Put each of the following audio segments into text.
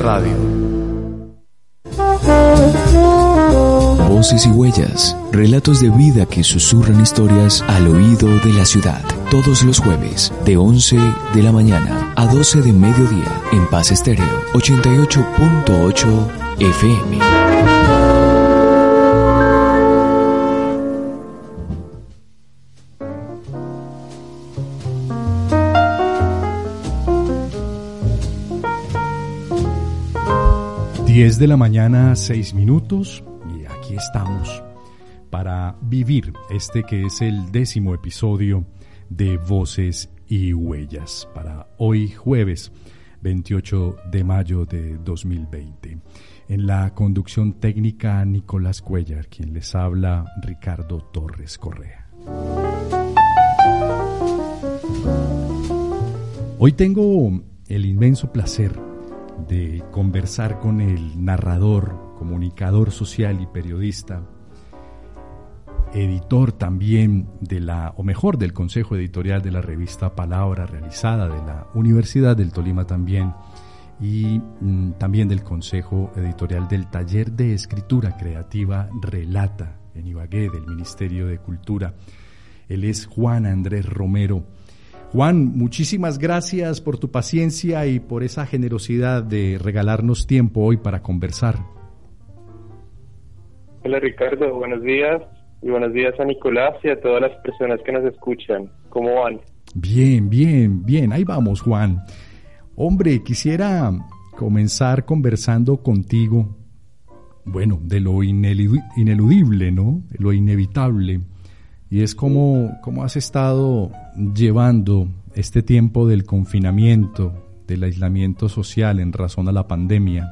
Radio. Voces y huellas, relatos de vida que susurran historias al oído de la ciudad. Todos los jueves, de 11 de la mañana a 12 de mediodía, en Paz Estéreo 88.8 FM. 10 de la mañana, 6 minutos, y aquí estamos para vivir este que es el décimo episodio de Voces y Huellas, para hoy jueves 28 de mayo de 2020. En la conducción técnica, Nicolás Cuellar, quien les habla, Ricardo Torres Correa. Hoy tengo el inmenso placer de conversar con el narrador, comunicador social y periodista, editor también de la, o mejor, del consejo editorial de la revista Palabra, realizada de la Universidad del Tolima también, y mm, también del consejo editorial del taller de escritura creativa Relata en Ibagué del Ministerio de Cultura. Él es Juan Andrés Romero Juan, muchísimas gracias por tu paciencia y por esa generosidad de regalarnos tiempo hoy para conversar. Hola Ricardo, buenos días y buenos días a Nicolás y a todas las personas que nos escuchan. ¿Cómo van? Bien, bien, bien, ahí vamos Juan. Hombre, quisiera comenzar conversando contigo, bueno, de lo ineludible, ¿no? De lo inevitable y es como, cómo has estado llevando este tiempo del confinamiento, del aislamiento social en razón a la pandemia.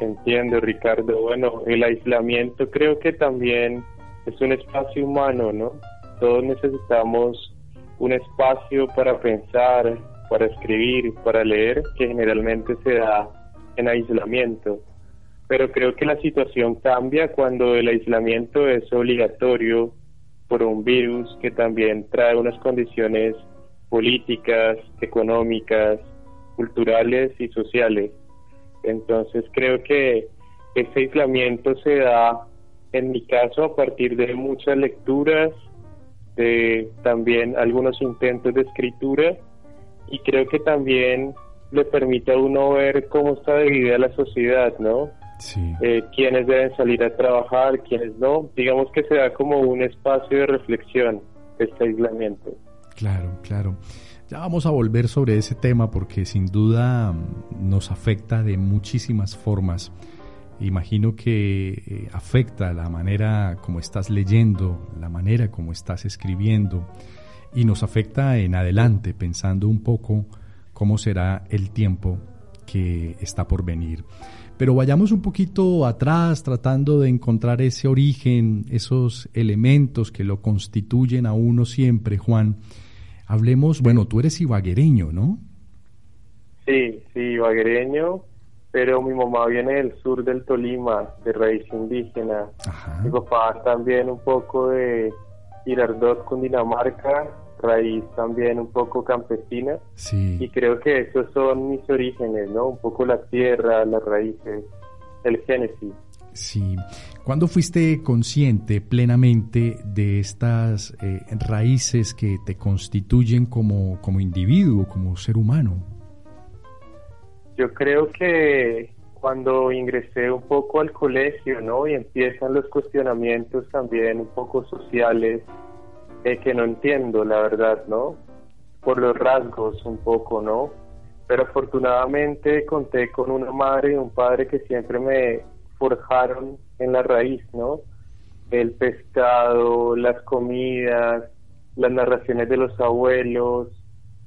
Entiendo, Ricardo. Bueno, el aislamiento creo que también es un espacio humano, ¿no? Todos necesitamos un espacio para pensar, para escribir, para leer, que generalmente se da en aislamiento pero creo que la situación cambia cuando el aislamiento es obligatorio por un virus que también trae unas condiciones políticas, económicas, culturales y sociales. Entonces creo que ese aislamiento se da, en mi caso, a partir de muchas lecturas, de también algunos intentos de escritura y creo que también le permite a uno ver cómo está dividida la sociedad, ¿no? Sí. eh, quiénes deben salir a trabajar, quiénes no. Digamos que se da como un espacio de reflexión este aislamiento. Claro, claro. Ya vamos a volver sobre ese tema porque sin duda mm, nos afecta de muchísimas formas. Imagino que eh, afecta la manera como estás leyendo, la manera como estás escribiendo y nos afecta en adelante pensando un poco cómo será el tiempo que está por venir. Pero vayamos un poquito atrás tratando de encontrar ese origen, esos elementos que lo constituyen a uno siempre, Juan. Hablemos, bueno, tú eres ibaguereño, ¿no? Sí, sí, ibaguereño, pero mi mamá viene del sur del Tolima, de raíz indígena. Mi papá también un poco de Girardot, Cundinamarca, raíz también un poco campesina. Sí. Y creo que esos son mis orígenes, ¿no? Un poco la tierra, las raíces, el génesis. Sí. ¿Cuándo fuiste consciente plenamente de estas eh, raíces que te constituyen como, como individuo, como ser humano? Yo creo que cuando ingresé un poco al colegio, ¿no? Y empiezan los cuestionamientos también un poco sociales, que no entiendo, la verdad, ¿no? Por los rasgos un poco, ¿no? Pero afortunadamente conté con una madre y un padre que siempre me forjaron en la raíz, ¿no? El pescado, las comidas, las narraciones de los abuelos,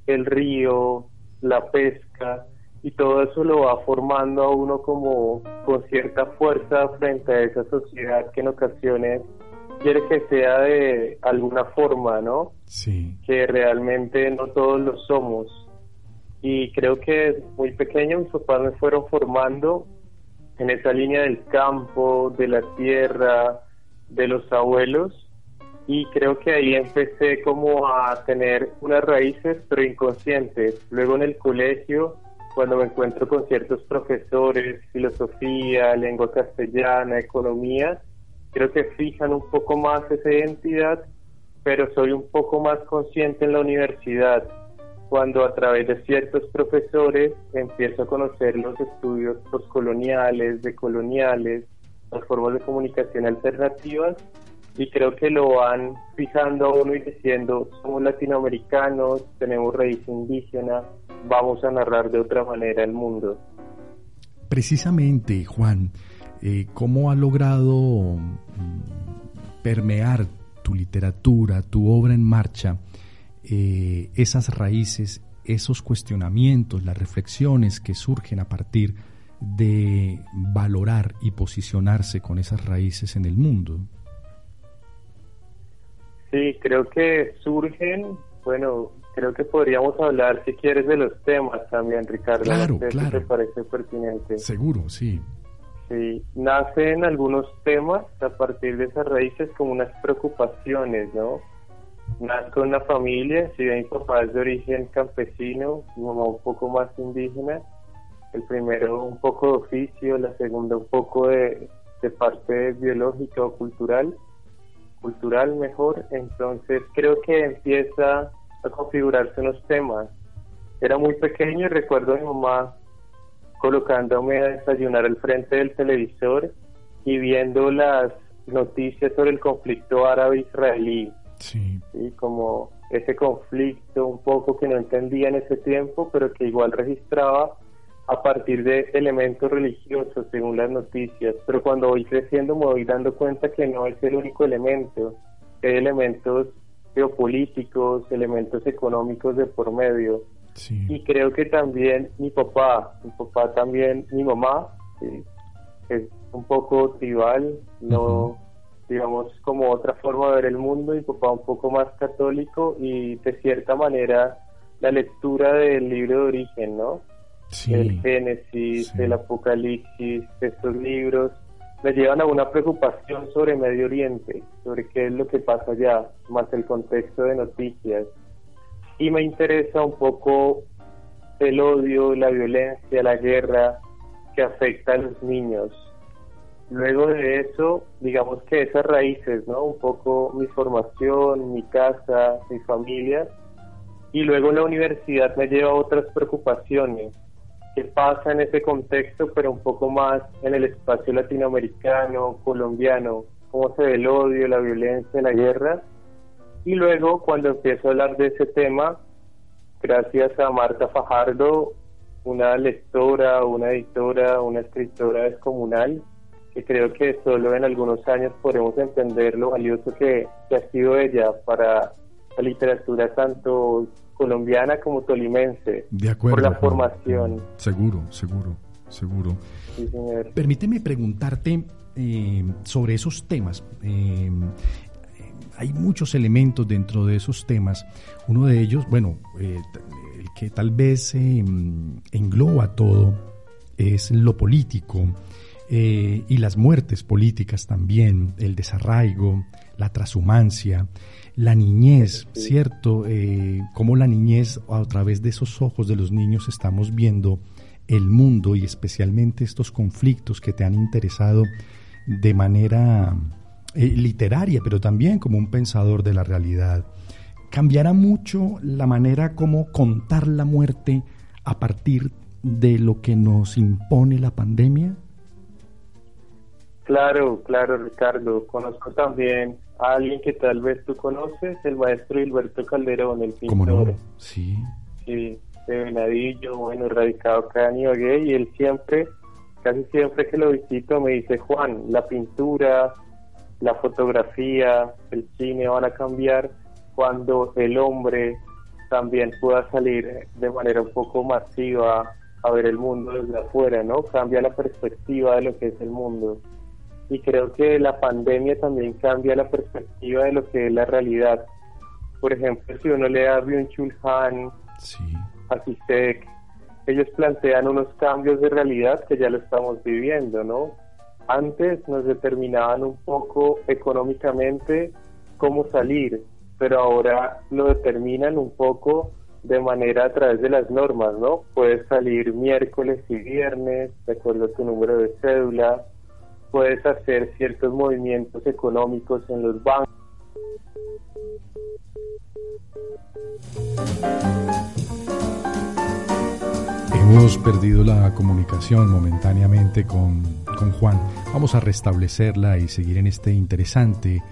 el río, la pesca, y todo eso lo va formando a uno como con cierta fuerza frente a esa sociedad que en ocasiones quiere que sea de alguna forma, ¿no? Sí. Que realmente no todos lo somos. Y creo que muy pequeño mis papás me fueron formando en esa línea del campo, de la tierra, de los abuelos. Y creo que ahí empecé como a tener unas raíces, pero inconscientes. Luego en el colegio cuando me encuentro con ciertos profesores, filosofía, lengua castellana, economía, creo que fijan un poco más esa identidad, pero soy un poco más consciente en la universidad cuando a través de ciertos profesores empiezo a conocer los estudios postcoloniales, decoloniales, las formas de comunicación alternativas y creo que lo van fijando a uno y diciendo somos latinoamericanos, tenemos raíz indígena, vamos a narrar de otra manera el mundo. Precisamente, Juan, eh, ¿cómo ha logrado mm, permear tu literatura, tu obra en marcha, eh, esas raíces, esos cuestionamientos, las reflexiones que surgen a partir de valorar y posicionarse con esas raíces en el mundo? Sí, creo que surgen, bueno, creo que podríamos hablar, si quieres, de los temas también, Ricardo. Claro, claro. ¿Te parece pertinente? Seguro, sí. Sí, nacen algunos temas a partir de esas raíces como unas preocupaciones, ¿no? Nazco en una familia, si bien mi papá es de origen campesino, mi mamá un poco más indígena, el primero un poco de oficio, la segunda un poco de, de parte biológica o cultural, cultural mejor, entonces creo que empieza a configurarse unos temas. Era muy pequeño y recuerdo a mi mamá colocándome a desayunar al frente del televisor y viendo las noticias sobre el conflicto árabe-israelí. Sí. Como ese conflicto un poco que no entendía en ese tiempo, pero que igual registraba a partir de elementos religiosos según las noticias. Pero cuando voy creciendo me voy dando cuenta que no es el único elemento, hay elementos geopolíticos, elementos económicos de por medio. Y creo que también mi papá, mi papá también, mi mamá, es un poco tribal, no, digamos, como otra forma de ver el mundo, mi papá un poco más católico y de cierta manera la lectura del libro de origen, ¿no? El Génesis, el Apocalipsis, estos libros, me llevan a una preocupación sobre Medio Oriente, sobre qué es lo que pasa allá, más el contexto de noticias. Y me interesa un poco el odio, la violencia, la guerra que afecta a los niños. Luego de eso, digamos que esas raíces, ¿no? Un poco mi formación, mi casa, mi familia. Y luego la universidad me lleva a otras preocupaciones qué pasa en ese contexto, pero un poco más en el espacio latinoamericano, colombiano, cómo se ve el odio, la violencia, la guerra. Y luego, cuando empiezo a hablar de ese tema, gracias a Marta Fajardo, una lectora, una editora, una escritora descomunal, que creo que solo en algunos años podremos entender lo valioso que, que ha sido ella para la literatura tanto colombiana como tolimense. De acuerdo. Por la formación. Seguro, seguro, seguro. Permíteme preguntarte eh, sobre esos temas. Eh, hay muchos elementos dentro de esos temas. Uno de ellos, bueno, eh, el que tal vez engloba todo es lo político y las muertes políticas también, el desarraigo, la transhumancia, la niñez, ¿cierto? Eh, cómo la niñez, a través de esos ojos de los niños, estamos viendo el mundo y especialmente estos conflictos que te han interesado de manera eh, literaria, pero también como un pensador de la realidad. ¿Cambiará mucho la manera como contar la muerte a partir de lo que nos impone la pandemia? Claro, claro, Ricardo. Conozco también a alguien que tal vez tú conoces, el maestro Hilberto Calderón, el pintor. ¿Cómo Sí. Sí, de Venadillo, bueno, radicado acá en Ibagué, y él siempre, casi siempre que lo visito, me dice, Juan, la pintura, la fotografía, el cine van a cambiar cuando el hombre también pueda salir de manera un poco masiva a ver el mundo desde afuera, ¿no? Cambia la perspectiva de lo que es el mundo y creo que la pandemia también cambia la perspectiva de lo que es la realidad. Por ejemplo, si uno lee a Byung-Chul Han, a Sisek, ellos plantean unos cambios de realidad que ya lo estamos viviendo, ¿no? Antes nos determinaban un poco económicamente cómo salir, pero ahora lo determinan un poco de manera a través de las normas, ¿no? Puedes salir miércoles y viernes, de acuerdo a tu número de cédula, puedes hacer ciertos movimientos económicos en los bancos. Hemos perdido la comunicación momentáneamente con, con Juan. Vamos a restablecerla y seguir en esta interesante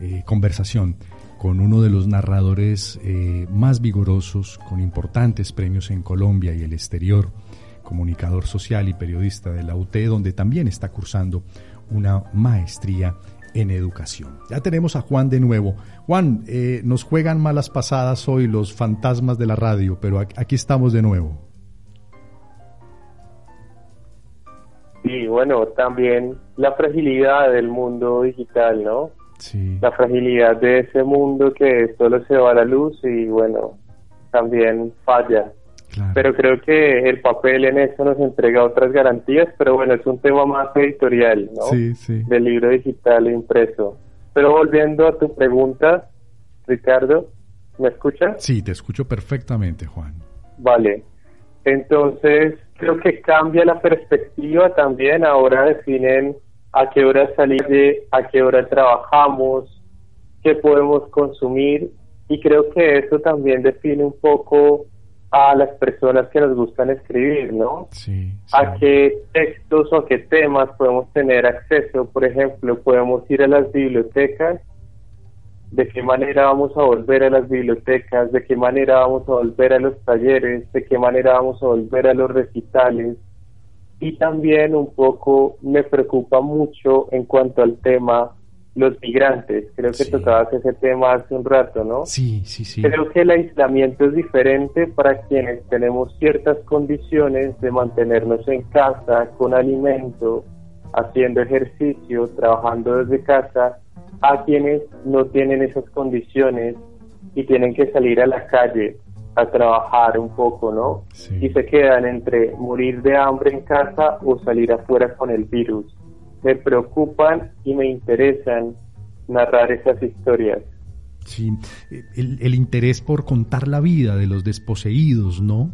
eh, conversación con uno de los narradores eh, más vigorosos, con importantes premios en Colombia y el exterior, comunicador social y periodista de la UT, donde también está cursando una maestría en educación. Ya tenemos a Juan de nuevo. Juan, eh, nos juegan malas pasadas hoy los fantasmas de la radio, pero aquí estamos de nuevo. Sí, bueno, también la fragilidad del mundo digital, ¿no? La fragilidad de ese mundo que solo se va a la luz y bueno, también falla. Pero creo que el papel en eso nos entrega otras garantías, pero bueno, es un tema más editorial, ¿no? Sí, sí. Del libro digital e impreso. Pero volviendo a tu pregunta, Ricardo, ¿me escuchas? Sí, te escucho perfectamente, Juan. Vale. Entonces, creo que cambia la perspectiva también. Ahora definen a qué hora salir, a qué hora trabajamos, qué podemos consumir y creo que eso también define un poco a las personas que nos gustan escribir, ¿no? Sí, A qué textos o a qué temas podemos tener acceso, por ejemplo, podemos ir a las bibliotecas, de qué manera vamos a volver a las bibliotecas, de qué manera vamos a volver a los talleres, de qué manera vamos a volver a los recitales, y también un poco me preocupa mucho en cuanto al tema los migrantes. Creo que tocabas ese tema hace un rato, ¿no? Sí, sí, sí. Creo que el aislamiento es diferente para quienes tenemos ciertas condiciones de mantenernos en casa, con alimento, haciendo ejercicio, trabajando desde casa, a quienes no tienen esas condiciones y tienen que salir a la calle a trabajar un poco, ¿no? Y se quedan entre morir de hambre en casa o salir afuera con el virus. Me preocupan y me interesan narrar esas historias. Sí, el, el interés por contar la vida de los desposeídos, ¿no?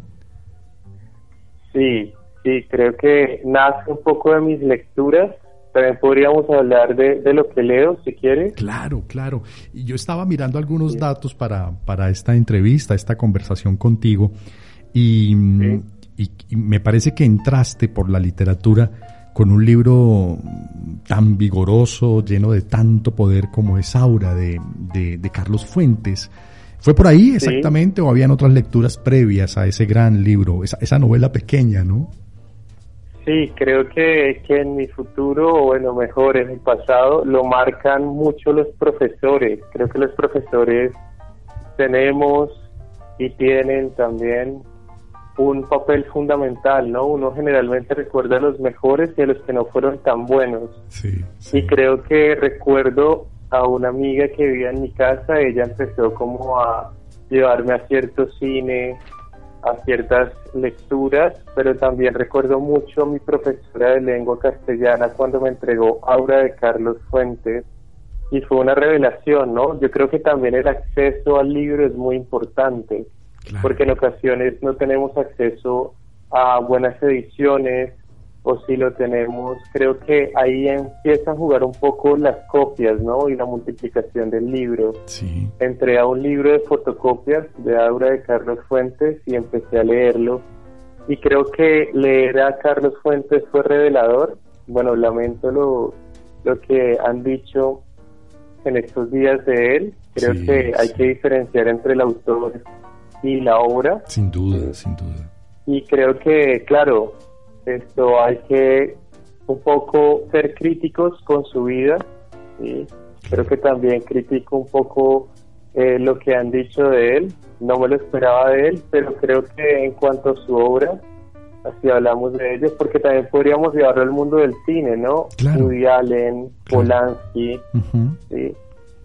Sí, sí, creo que nace un poco de mis lecturas también podríamos hablar de, lo que leo, si quiere. Claro, claro. Y yo estaba mirando algunos datos para, para esta entrevista, esta conversación contigo, y, me parece que entraste por la literatura con un libro tan vigoroso, lleno de tanto poder como es Aura, de, de, Carlos Fuentes. ¿Fue por ahí exactamente o habían otras lecturas previas a ese gran libro, esa, esa novela pequeña, no? Sí, creo que, que en mi futuro, o bueno, mejor en mi pasado, lo marcan mucho los profesores. Creo que los profesores tenemos y tienen también un papel fundamental, ¿no? Uno generalmente recuerda a los mejores y a los que no fueron tan buenos. Sí, Y creo que recuerdo a una amiga que vivía en mi casa, ella empezó como a llevarme a cierto cine, a ciertas lecturas, pero también recuerdo mucho a mi profesora de lengua castellana cuando me entregó Aura de Carlos Fuentes y fue una revelación, ¿no? Yo creo que también el acceso al libro es muy importante, porque en ocasiones no tenemos acceso a buenas ediciones, o si lo tenemos, creo que ahí empieza a jugar un poco las copias, ¿no? Y la multiplicación del libro. Sí. Entré a un libro de fotocopias de Aura de Carlos Fuentes y empecé a leerlo. Y creo que leer a Carlos Fuentes fue revelador. Bueno, lamento lo, lo que han dicho en estos días de él. Creo que hay que diferenciar entre el autor y la obra. Sin duda, sin duda. Y creo que, claro, esto hay que un poco ser críticos con su vida. y Creo que también critico un poco eh, lo que han dicho de él. No me lo esperaba de él, pero creo que en cuanto a su obra, así hablamos de ellos, porque también podríamos llevarlo al mundo del cine, ¿no? Claro. Woody Allen, Polanski,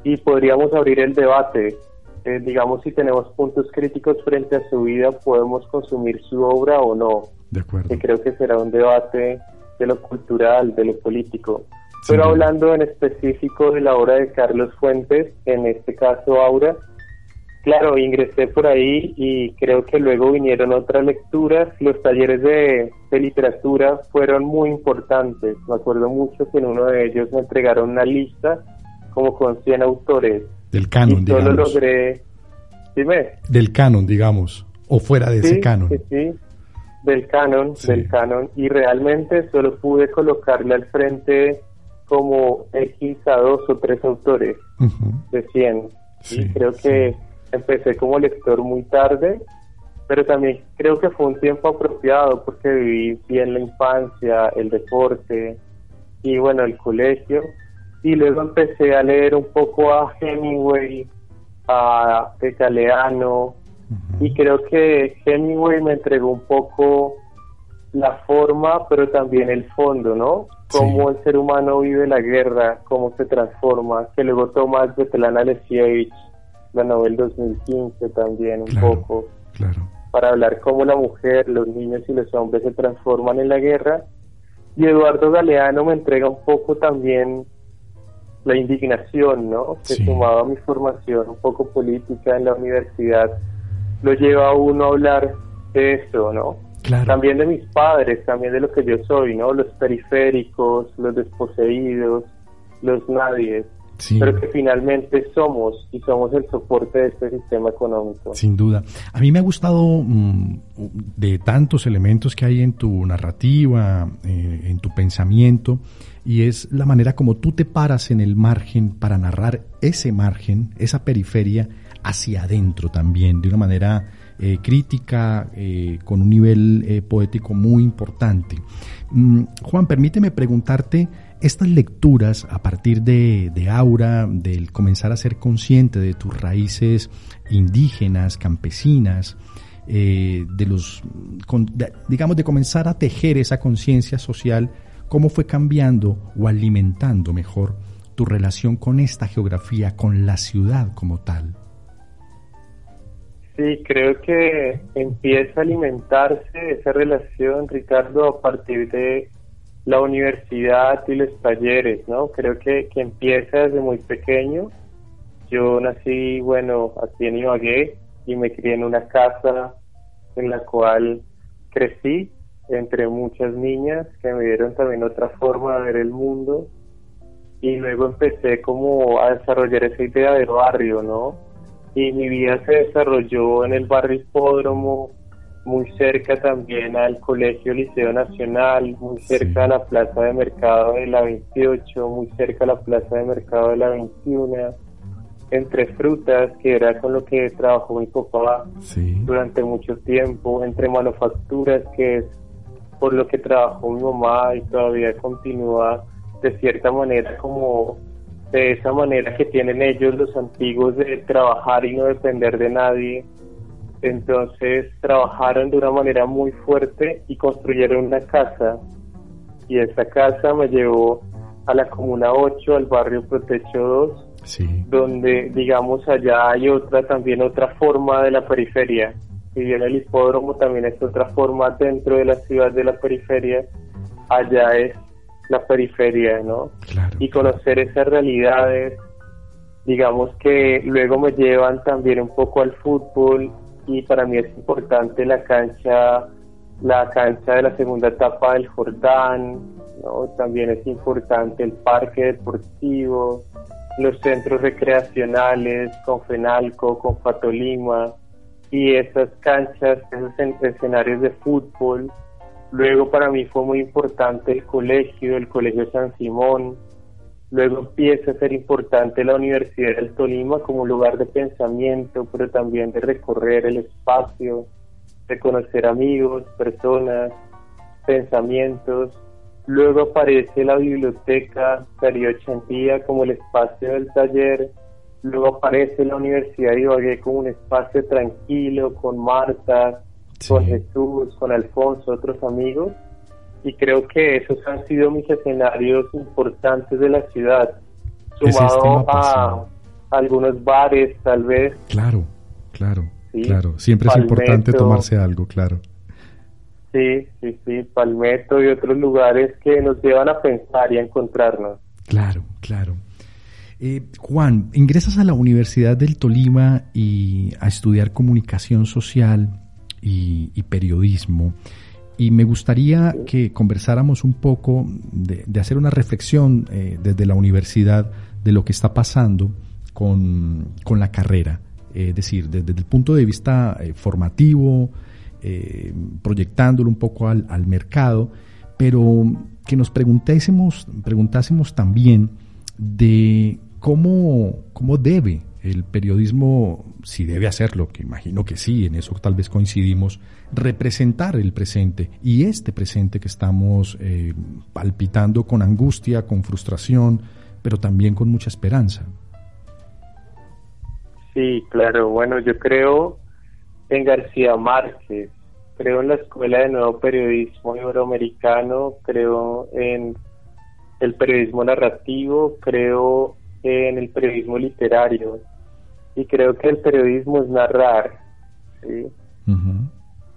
y podríamos abrir el debate. Eh, digamos, si tenemos puntos críticos frente a su vida, podemos consumir su obra o no. De acuerdo. Que creo que será un debate de lo cultural, de lo político. Pero hablando en específico de la obra de Carlos Fuentes, en este caso Aura, claro, ingresé por ahí y creo que luego vinieron otras lecturas. Los talleres de, literatura fueron muy importantes. Me acuerdo mucho que en uno de ellos me entregaron una lista como con 100 autores. Del canon, y solo logré... Dime. Del canon, digamos, o fuera de ese canon. Sí, sí, del canon, del canon. Y realmente solo pude colocarle al frente como X a dos o tres autores de 100. y creo que empecé como lector muy tarde, pero también creo que fue un tiempo apropiado porque viví bien la infancia, el deporte y bueno, el colegio. Y luego empecé a leer un poco a Hemingway, a Galeano, y creo que Hemingway me entregó un poco la forma, pero también el fondo, ¿no? Cómo el ser humano vive la guerra, cómo se transforma, que luego Tomás Betelana Alesievich la novela 2015 también un poco, para hablar cómo la mujer, los niños y los hombres se transforman en la guerra. Y Eduardo Galeano me entrega un poco también la indignación, ¿no? Que sumado a mi formación un poco política en la universidad, lo lleva a uno a hablar de eso, ¿no? También de mis padres, también de lo que yo soy, ¿no? Los periféricos, los desposeídos, los nadies pero que finalmente somos y somos el soporte de este sistema económico. Sin duda. A mí me ha gustado mm, de tantos elementos que hay en tu narrativa, eh, en tu pensamiento, y es la manera como tú te paras en el margen para narrar ese margen, esa periferia, hacia adentro también, de una manera eh, crítica, eh, con un nivel poético muy importante. Mm, Juan, permíteme preguntarte, estas lecturas a partir de, Aura, del comenzar a ser consciente de tus raíces indígenas, campesinas, eh, de los, digamos, de comenzar a tejer esa conciencia social, ¿cómo fue cambiando o alimentando mejor tu relación con esta geografía, con la ciudad como tal? Sí, creo que empieza a alimentarse esa relación, Ricardo, a partir de la universidad y los talleres, ¿no? Creo que, que empieza desde muy pequeño. Yo nací, bueno, aquí en Ibagué y me crié en una casa en la cual crecí entre muchas niñas que me dieron también otra forma de ver el mundo y luego empecé como a desarrollar esa idea del barrio, ¿no? Y mi vida se desarrolló en el barrio Hipódromo, muy cerca también al Colegio Liceo Nacional, muy cerca a la Plaza de Mercado de la 28, muy cerca a la Plaza de Mercado de la 21, entre frutas, que era con lo que trabajó mi papá durante mucho tiempo, entre manufacturas, que es por lo que trabajó mi mamá y todavía continúa de cierta manera como de esa manera que tienen ellos los antiguos de trabajar y no depender de nadie entonces trabajaron de una manera muy fuerte y construyeron una casa. Y esa casa me llevó a la Comuna 8, al barrio Protecho 2, donde digamos allá hay otra también otra forma de la periferia. Si bien el hipódromo también es otra forma dentro de la ciudad de la periferia, allá es la periferia, ¿no? Y conocer esas realidades, digamos que luego me llevan también un poco al fútbol y para mí es importante la cancha, la cancha de la segunda etapa del Jordán, ¿no? también es importante el parque deportivo, los centros recreacionales con Fenalco, con Fatolima y esas canchas, esos escenarios de fútbol. Luego para mí fue muy importante el colegio, el Colegio San Simón, Luego empieza a ser importante la Universidad del Tolima como lugar de pensamiento, pero también de recorrer el espacio, de conocer amigos, personas, pensamientos. Luego aparece la biblioteca Darío Chandía como el espacio del taller. Luego aparece la Universidad de Ibagué como un espacio tranquilo, con Marta, con Jesús, con Alfonso, otros amigos y creo que esos han sido mis escenarios importantes de la ciudad, sumado a algunos bares tal vez. Claro, claro, claro. Siempre es importante tomarse algo, claro. Sí, sí, sí, Palmetto y otros lugares que nos llevan a pensar y a encontrarnos. Claro, claro. Eh, Juan, ingresas a la Universidad del Tolima y a estudiar comunicación social y, periodismo. Y me gustaría que conversáramos un poco de, hacer una reflexión eh, desde la universidad de lo que está pasando con, la carrera. es decir, desde, el punto de vista eh, formativo, proyectándolo un poco al, al mercado, pero que nos preguntásemos, preguntásemos también de cómo, cómo debe el periodismo, si debe hacerlo, que imagino que sí, en eso tal vez coincidimos, representar el presente y este presente que estamos eh, palpitando con angustia, con frustración, pero también con mucha esperanza. Sí, claro. Bueno, yo creo en García Márquez, creo en la Escuela de Nuevo Periodismo Iberoamericano, creo en el periodismo narrativo, creo en el periodismo literario y creo que el periodismo es narrar.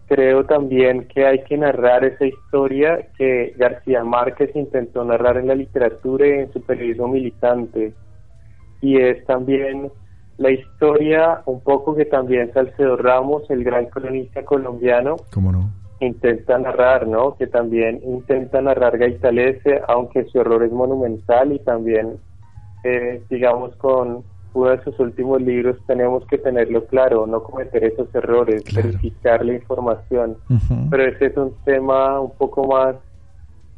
Creo también que hay que narrar esa historia que García Márquez intentó narrar en la literatura y en su periodismo militante. Y es también la historia, un poco que también Salcedo Ramos, el gran cronista colombiano, intenta narrar, ¿no? Que también intenta narrar Gaitalese, aunque su error es monumental y también, eh, digamos, con uno de sus últimos libros tenemos que tenerlo claro, no cometer esos errores, verificar la información. Pero ese es un tema un poco más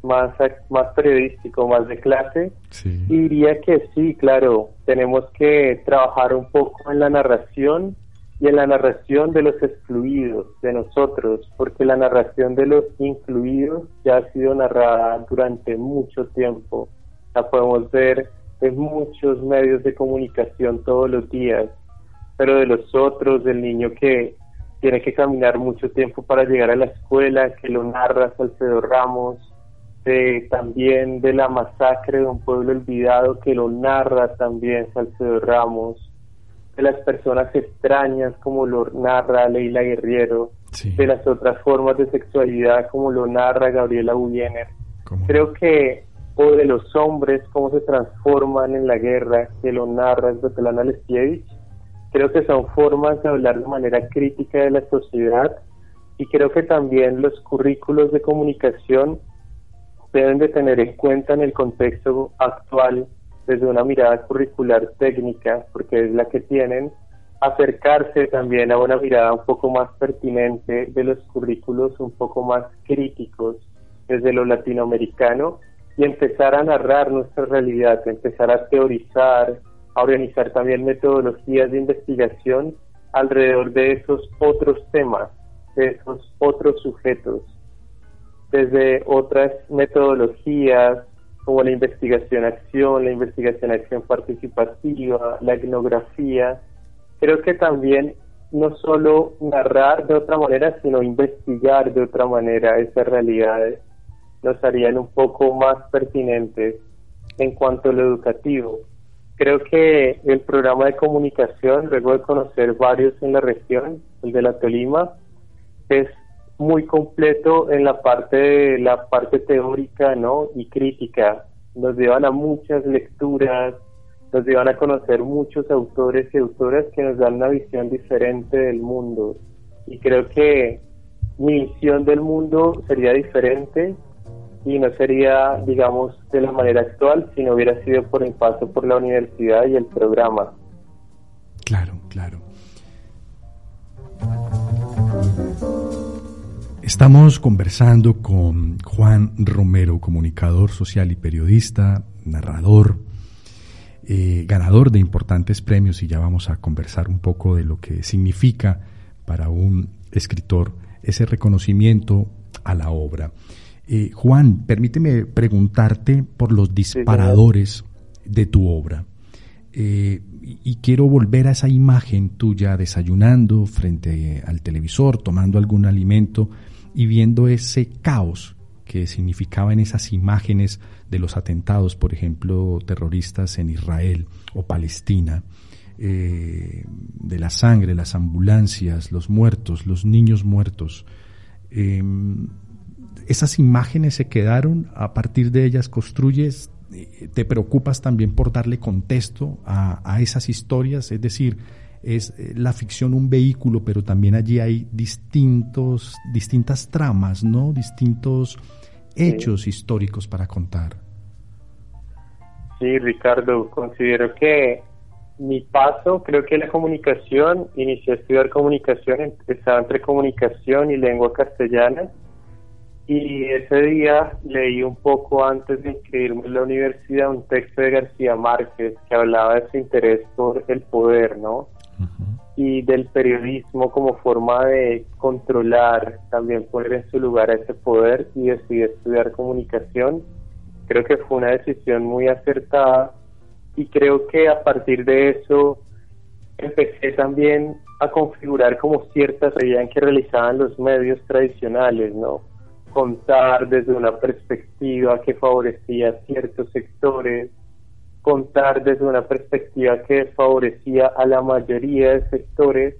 más, más periodístico, más de clase. Y diría que sí, claro, tenemos que trabajar un poco en la narración y en la narración de los excluidos, de nosotros, porque la narración de los incluidos ya ha sido narrada durante mucho tiempo. La podemos ver en muchos medios de comunicación todos los días, pero de los otros, del niño que tiene que caminar mucho tiempo para llegar a la escuela, que lo narra Salcedo Ramos, también de la masacre de un pueblo olvidado que lo narra también Salcedo Ramos, de las personas extrañas como lo narra Leila Guerriero, de las otras formas de sexualidad como lo narra Gabriela Bullener. Creo que, o de los hombres, cómo se transforman en la guerra, que lo narra Svetlana Leskievich, creo que son formas de hablar de manera crítica de la sociedad y creo que también los currículos de comunicación deben de tener en cuenta en el contexto actual, desde una mirada curricular técnica, porque es la que tienen, acercarse también a una mirada un poco más pertinente de los currículos un poco más críticos desde lo latinoamericano y empezar a narrar nuestra realidad, empezar a teorizar, a organizar también metodologías de investigación alrededor de esos otros temas, de esos otros sujetos desde otras metodologías como la investigación-acción, la investigación-acción participativa, la etnografía. Creo que también no solo narrar de otra manera, sino investigar de otra manera esas realidades nos harían un poco más pertinentes en cuanto a lo educativo. Creo que el programa de comunicación, luego de conocer varios en la región, el de la Tolima, es muy completo en la parte la parte teórica no y crítica. Nos llevan a muchas lecturas nos llevan a conocer muchos autores y autoras que nos dan una visión diferente del mundo. Y creo que mi visión del mundo sería diferente y no sería digamos de la manera actual si no hubiera sido por el paso por la universidad y el programa claro claro Estamos conversando con Juan Romero, comunicador social y periodista, narrador, eh, ganador de importantes premios y ya vamos a conversar un poco de lo que significa para un escritor ese reconocimiento a la obra. Eh, Juan, permíteme preguntarte por los disparadores de tu obra. Eh, y quiero volver a esa imagen tuya desayunando frente al televisor, tomando algún alimento y viendo ese caos que significaban esas imágenes de los atentados, por ejemplo, terroristas en Israel o Palestina, eh, de la sangre, las ambulancias, los muertos, los niños muertos. Em, esas imágenes se quedaron, a partir de ellas construyes te preocupas también por darle contexto a, a esas historias, es decir, es eh, la ficción un vehículo, pero también allí hay distintos, distintas tramas, ¿no? Distintos hechos históricos para contar. Sí, Ricardo, considero que mi paso, creo que la comunicación, inicié a estudiar comunicación, estaba entre comunicación y lengua castellana, y ese día leí un poco antes de inscribirme en la universidad un texto de García Márquez que hablaba de su interés por el poder, ¿no? Y del periodismo como forma de controlar, también poner en su lugar ese poder y decidí estudiar comunicación. Creo que fue una decisión muy acertada y creo que a partir de eso empecé también a configurar como ciertas ideas que realizaban los medios tradicionales, ¿no? Contar desde una perspectiva que favorecía ciertos sectores, contar desde una perspectiva que favorecía a la mayoría de sectores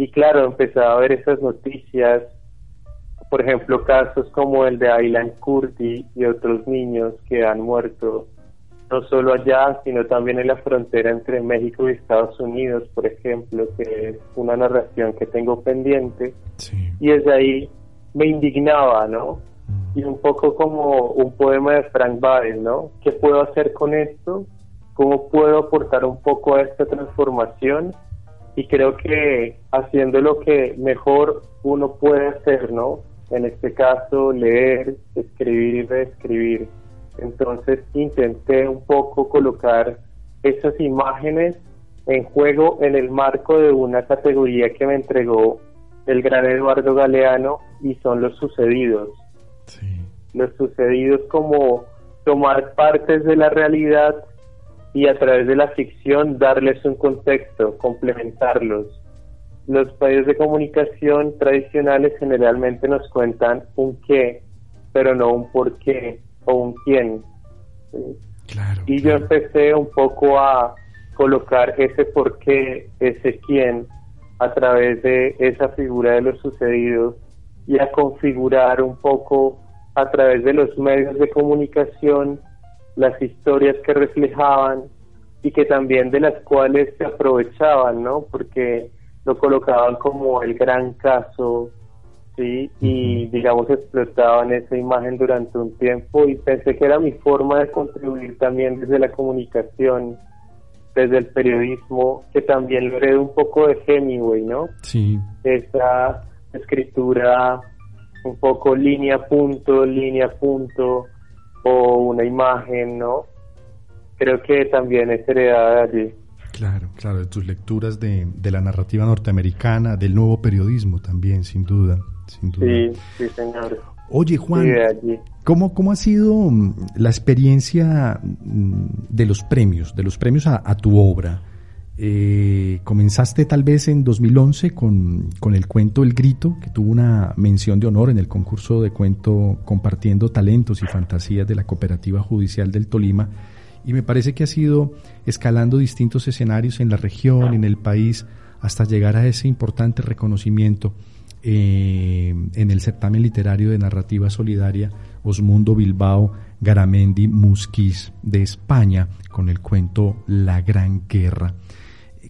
y claro, empezaba a ver esas noticias, por ejemplo, casos como el de Aylan Kurdi y otros niños que han muerto, no solo allá, sino también en la frontera entre México y Estados Unidos, por ejemplo, que es una narración que tengo pendiente. Y desde ahí me indignaba, ¿no? y un poco como un poema de Frank Baden, ¿no? ¿Qué puedo hacer con esto? ¿Cómo puedo aportar un poco a esta transformación? Y creo que haciendo lo que mejor uno puede hacer, ¿no? En este caso, leer, escribir y reescribir. Entonces intenté un poco colocar esas imágenes en juego en el marco de una categoría que me entregó el gran Eduardo Galeano y son los sucedidos los sucedidos como tomar partes de la realidad y a través de la ficción darles un contexto, complementarlos. Los medios de comunicación tradicionales generalmente nos cuentan un qué, pero no un por qué o un quién. y yo empecé un poco a colocar ese por qué, ese quién, a través de esa figura de los sucedidos y a configurar un poco a través de los medios de comunicación las historias que reflejaban y que también de las cuales se aprovechaban, ¿no? Porque lo colocaban como el gran caso, ¿sí? Y digamos explotaban esa imagen durante un tiempo y pensé que era mi forma de contribuir también desde la comunicación, desde el periodismo, que también lo heredé un poco de Hemingway, ¿no? Sí. Esa escritura un poco línea punto, línea punto o una imagen, ¿no? Creo que también es heredada de allí. Claro, claro, de tus lecturas de, de, la narrativa norteamericana, del nuevo periodismo también, sin duda, sin duda. Sí, sí, señor. Oye, Juan, ¿cómo, ¿cómo ha sido mm, la experiencia mm, de los premios, de los premios a, tu obra? Eh, comenzaste tal vez en 2011 con, con, el cuento El Grito, que tuvo una mención de honor en el concurso de cuento Compartiendo Talentos y Fantasías de la Cooperativa Judicial del Tolima. Y me parece que ha sido escalando distintos escenarios en la región, en el país, hasta llegar a ese importante reconocimiento eh, en el certamen literario de narrativa solidaria Osmundo Bilbao Garamendi Musquiz de España con el cuento La Gran Guerra.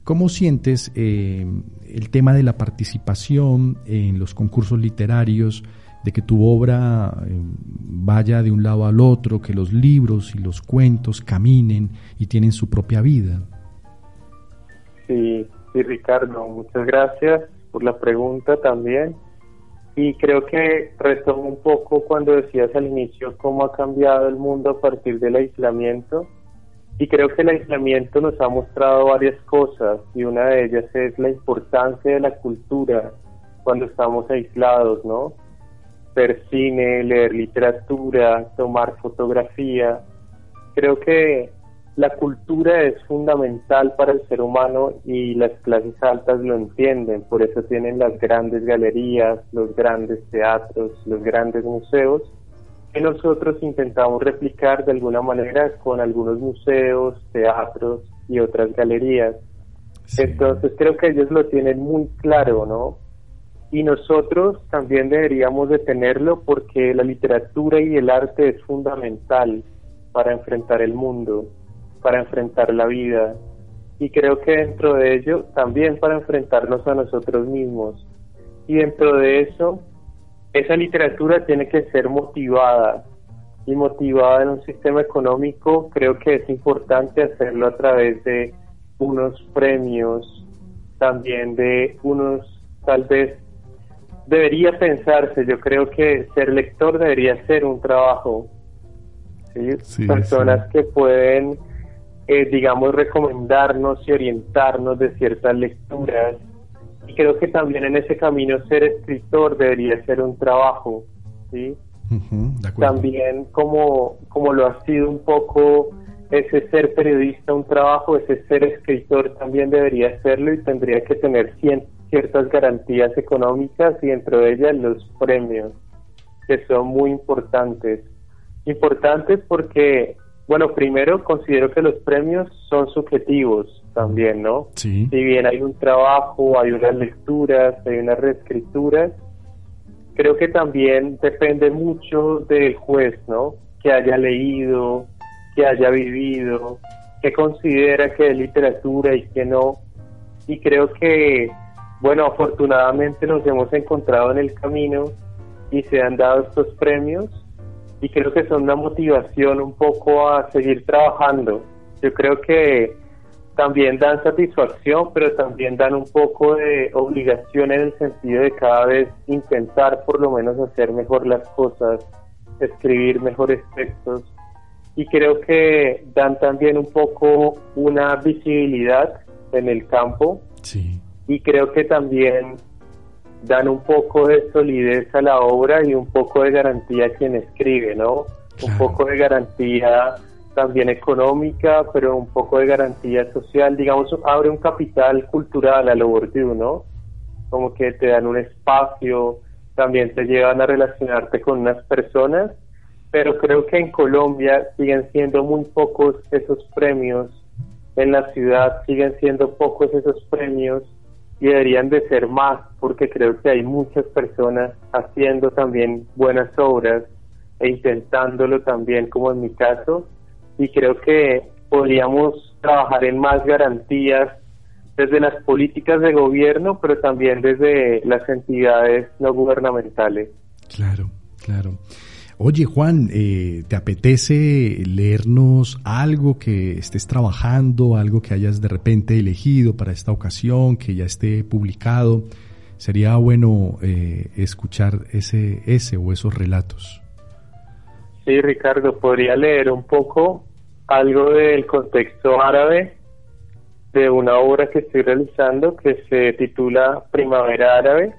¿Cómo sientes eh, el tema de la participación en los concursos literarios, de que tu obra eh, vaya de un lado al otro, que los libros y los cuentos caminen y tienen su propia vida? Sí, sí, Ricardo, muchas gracias por la pregunta también. Y creo que retomo un poco cuando decías al inicio cómo ha cambiado el mundo a partir del aislamiento y creo que el aislamiento nos ha mostrado varias cosas y una de ellas es la importancia de la cultura cuando estamos aislados, ¿no? Ver cine, leer literatura, tomar fotografía. Creo que la cultura es fundamental para el ser humano y las clases altas lo entienden, por eso tienen las grandes galerías, los grandes teatros, los grandes museos que nosotros intentamos replicar de alguna manera con algunos museos, teatros y otras galerías. Entonces creo que ellos lo tienen muy claro, ¿no? Y nosotros también deberíamos de tenerlo porque la literatura y el arte es fundamental para enfrentar el mundo, para enfrentar la vida. Y creo que dentro de ello también para enfrentarnos a nosotros mismos. Y dentro de eso, esa literatura tiene que ser motivada. Y motivada en un sistema económico, creo que es importante hacerlo a través de unos premios, también de unos, tal vez, debería pensarse, yo creo que ser lector debería ser un trabajo. Personas que pueden, eh, digamos, recomendarnos y orientarnos de ciertas lecturas. Y creo que también en ese camino ser escritor debería ser un trabajo. ¿sí? también como, como lo ha sido un poco ese ser periodista un trabajo, ese ser escritor también debería serlo y tendría que tener ciertas garantías económicas y dentro de ellas los premios, que son muy importantes. Importantes porque, bueno, primero considero que los premios son subjetivos también, ¿no? Sí. Si bien hay un trabajo, hay unas lecturas, hay unas reescrituras, creo que también depende mucho del juez, ¿no? Que haya leído, que haya vivido, que considera que es literatura y que no. Y creo que, bueno, afortunadamente nos hemos encontrado en el camino y se han dado estos premios y creo que son una motivación un poco a seguir trabajando. Yo creo que también dan satisfacción, pero también dan un poco de obligación en el sentido de cada vez intentar por lo menos hacer mejor las cosas, escribir mejores textos y creo que dan también un poco una visibilidad en el campo sí. y creo que también dan un poco de solidez a la obra y un poco de garantía a quien escribe, ¿no? Un poco de garantía también económica, pero un poco de garantía social, digamos, abre un capital cultural a lo Bourdieu, ¿no? Como que te dan un espacio, también te llevan a relacionarte con unas personas pero creo que en Colombia siguen siendo muy pocos esos premios, en la ciudad siguen siendo pocos esos premios y deberían de ser más porque creo que hay muchas personas haciendo también buenas obras e intentándolo también como en mi caso y creo que podríamos trabajar en más garantías desde las políticas de gobierno pero también desde las entidades no gubernamentales. Claro, claro. Oye Juan, eh, ¿te apetece leernos algo que estés trabajando, algo que hayas de repente elegido para esta ocasión, que ya esté publicado? Sería bueno eh, escuchar ese, ese o esos relatos. Sí, Ricardo, podría leer un poco algo del contexto árabe de una obra que estoy realizando que se titula Primavera Árabe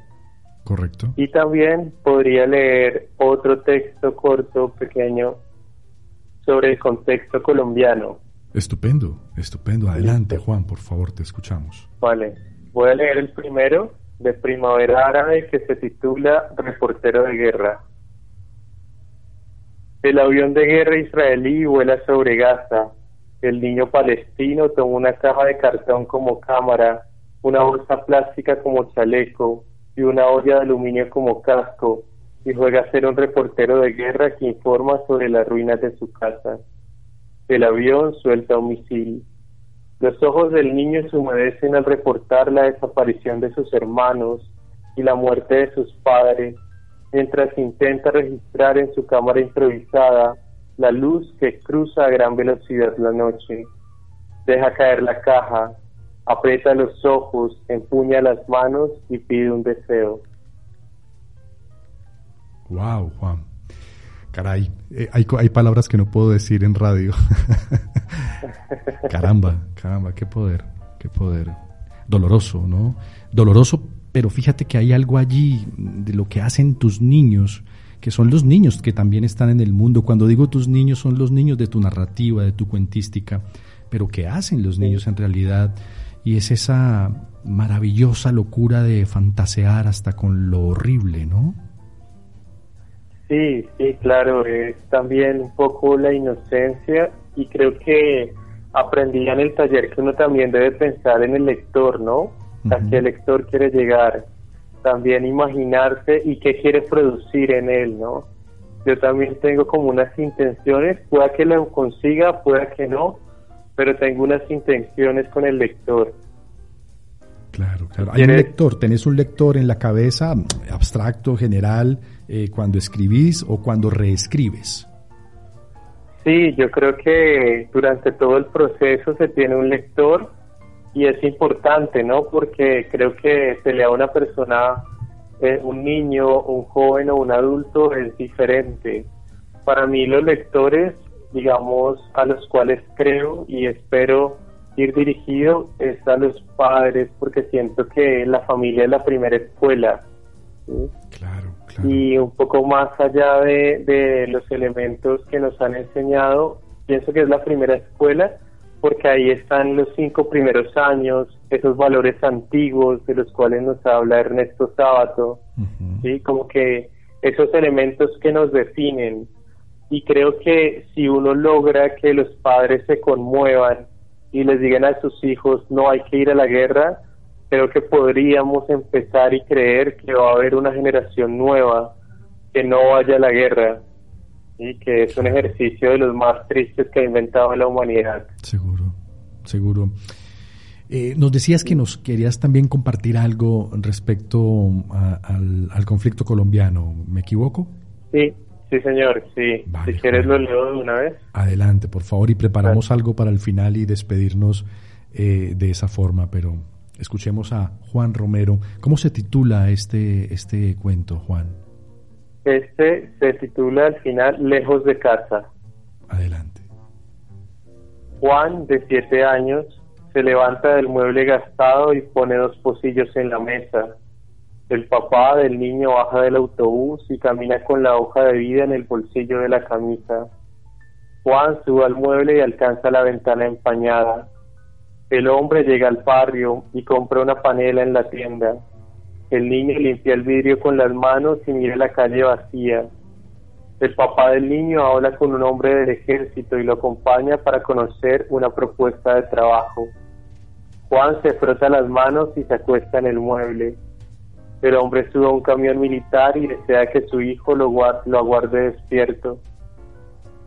Correcto. Y también podría leer otro texto corto, pequeño, sobre el contexto colombiano. Estupendo, estupendo. Adelante, Juan, por favor, te escuchamos. Vale, voy a leer el primero de Primavera Árabe que se titula Reportero de Guerra. El avión de guerra israelí vuela sobre Gaza. El niño palestino toma una caja de cartón como cámara, una bolsa plástica como chaleco, y una olla de aluminio como casco y juega a ser un reportero de guerra que informa sobre las ruinas de su casa. El avión suelta un misil. Los ojos del niño se humedecen al reportar la desaparición de sus hermanos y la muerte de sus padres, mientras intenta registrar en su cámara improvisada la luz que cruza a gran velocidad la noche. Deja caer la caja, aprieta los ojos, empuña las manos y pide un deseo. Wow, Juan. Caray, eh, hay, hay palabras que no puedo decir en radio. caramba, caramba, qué poder, qué poder. Doloroso, ¿no? Doloroso, pero fíjate que hay algo allí de lo que hacen tus niños, que son los niños que también están en el mundo. Cuando digo tus niños, son los niños de tu narrativa, de tu cuentística, pero que hacen los niños en realidad y es esa maravillosa locura de fantasear hasta con lo horrible, ¿no? Sí, sí, claro, es también un poco la inocencia y creo que aprendí en el taller que uno también debe pensar en el lector, ¿no? A qué el lector quiere llegar, también imaginarse y qué quiere producir en él, ¿no? yo también tengo como unas intenciones, pueda que lo consiga, pueda que no, pero tengo unas intenciones con el lector. Claro, claro. Hay un lector, tenés un lector en la cabeza, abstracto, general, eh, cuando escribís o cuando reescribes. Sí, yo creo que durante todo el proceso se tiene un lector y es importante, ¿no? Porque creo que se le a una persona, eh, un niño, un joven o un adulto es diferente. Para mí los lectores, digamos, a los cuales creo y espero ir dirigido es a los padres porque siento que la familia es la primera escuela. Claro, claro. Y un poco más allá de, de los elementos que nos han enseñado, pienso que es la primera escuela porque ahí están los cinco primeros años, esos valores antiguos de los cuales nos habla Ernesto Sábato, ¿sí? como que esos elementos que nos definen. Y creo que si uno logra que los padres se conmuevan y les digan a sus hijos no hay que ir a la guerra, creo que podríamos empezar y creer que va a haber una generación nueva que no vaya a la guerra y que es un ejercicio de los más tristes que ha inventado la humanidad. Seguro, seguro. Eh, nos decías que nos querías también compartir algo respecto al, conflicto colombiano, ¿me equivoco? Sí, sí señor, sí. si quieres lo leo de una vez. Adelante, por favor, y preparamos algo para el final y despedirnos eh, de esa forma, pero escuchemos a Juan Romero. ¿Cómo se titula este, este cuento, Juan? Este se titula al final Lejos de casa. Adelante. Juan, de siete años, se levanta del mueble gastado y pone dos pocillos en la mesa. El papá del niño baja del autobús y camina con la hoja de vida en el bolsillo de la camisa. Juan sube al mueble y alcanza la ventana empañada. El hombre llega al barrio y compra una panela en la tienda. El niño limpia el vidrio con las manos y mira la calle vacía. El papá del niño habla con un hombre del ejército y lo acompaña para conocer una propuesta de trabajo. Juan se frota las manos y se acuesta en el mueble. El hombre sube a un camión militar y desea que su hijo lo, aguarde despierto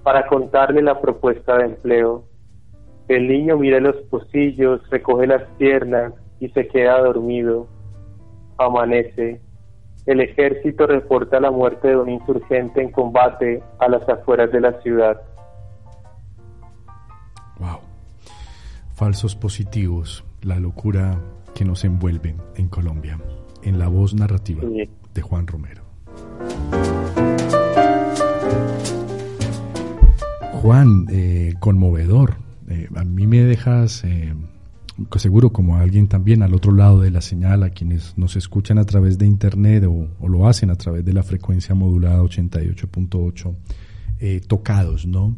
para contarle la propuesta de empleo. El niño mira los pocillos, recoge las piernas y se queda dormido amanece. El ejército reporta la muerte de un insurgente en combate a las afueras de la ciudad. Wow. Falsos positivos, la locura que nos envuelve en Colombia, en la voz narrativa de Juan Romero. Juan, eh, conmovedor. Eh, a mí me dejas eh, seguro como alguien también al otro lado de la señal, a quienes nos escuchan a través de internet o, lo hacen a través de la frecuencia modulada 88.8, eh, tocados, ¿no?